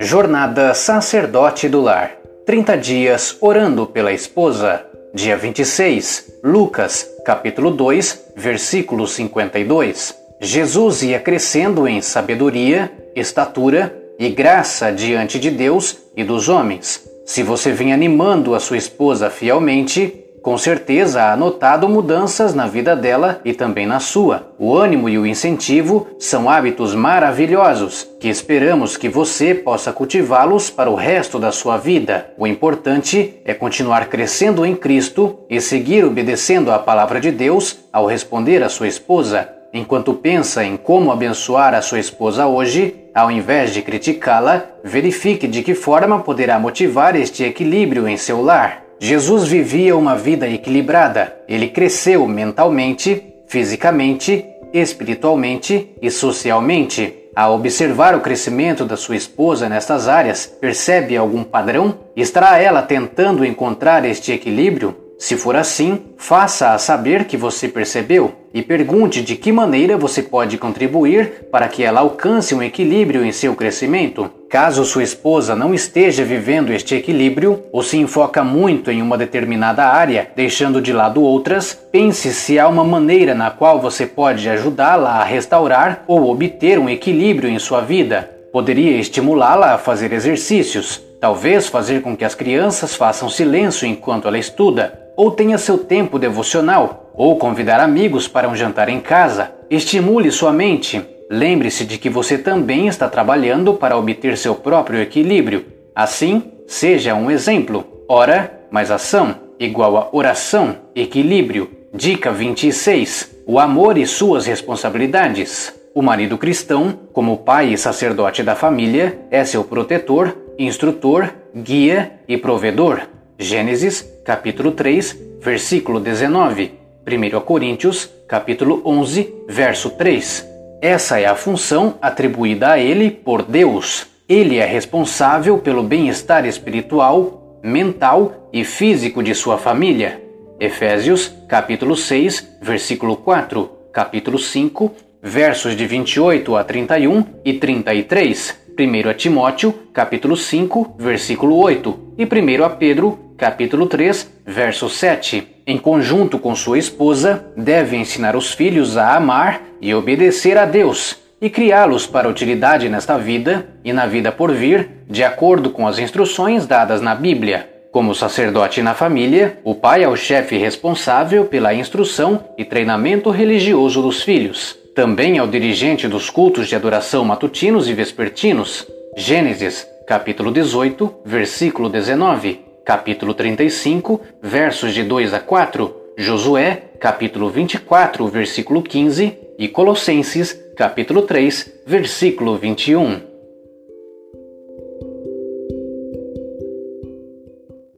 Jornada Sacerdote do Lar 30 dias orando pela esposa. Dia 26, Lucas, capítulo 2, versículo 52. Jesus ia crescendo em sabedoria, estatura e graça diante de Deus e dos homens. Se você vem animando a sua esposa fielmente, com certeza há notado mudanças na vida dela e também na sua. O ânimo e o incentivo são hábitos maravilhosos que esperamos que você possa cultivá-los para o resto da sua vida. O importante é continuar crescendo em Cristo e seguir obedecendo à palavra de Deus ao responder à sua esposa. Enquanto pensa em como abençoar a sua esposa hoje, ao invés de criticá-la, verifique de que forma poderá motivar este equilíbrio em seu lar. Jesus vivia uma vida equilibrada. Ele cresceu mentalmente, fisicamente, espiritualmente e socialmente. Ao observar o crescimento da sua esposa nestas áreas, percebe algum padrão? Estará ela tentando encontrar este equilíbrio? Se for assim, faça-a saber que você percebeu e pergunte de que maneira você pode contribuir para que ela alcance um equilíbrio em seu crescimento. Caso sua esposa não esteja vivendo este equilíbrio ou se enfoca muito em uma determinada área, deixando de lado outras, pense se há uma maneira na qual você pode ajudá-la a restaurar ou obter um equilíbrio em sua vida. Poderia estimulá-la a fazer exercícios, talvez fazer com que as crianças façam silêncio enquanto ela estuda, ou tenha seu tempo devocional, ou convidar amigos para um jantar em casa. Estimule sua mente. Lembre-se de que você também está trabalhando para obter seu próprio equilíbrio. Assim, seja um exemplo. Ora mais ação igual a oração, equilíbrio. Dica 26. O amor e suas responsabilidades. O marido cristão, como pai e sacerdote da família, é seu protetor, instrutor, guia e provedor. Gênesis, capítulo 3, versículo 19. 1 Coríntios, capítulo 11, verso 3. Essa é a função atribuída a ele por Deus. Ele é responsável pelo bem-estar espiritual, mental e físico de sua família. Efésios, capítulo 6, versículo 4, capítulo 5, versos de 28 a 31 e 33. 1 Timóteo, capítulo 5, versículo 8, e 1 Pedro, capítulo 3, verso 7. Em conjunto com sua esposa, deve ensinar os filhos a amar e obedecer a Deus e criá-los para utilidade nesta vida e na vida por vir, de acordo com as instruções dadas na Bíblia. Como sacerdote na família, o pai é o chefe responsável pela instrução e treinamento religioso dos filhos. Também é o dirigente dos cultos de adoração matutinos e vespertinos. Gênesis, capítulo 18, versículo 19, capítulo 35, versos de 2 a 4, Josué, capítulo 24, versículo 15 e Colossenses, capítulo 3, versículo 21.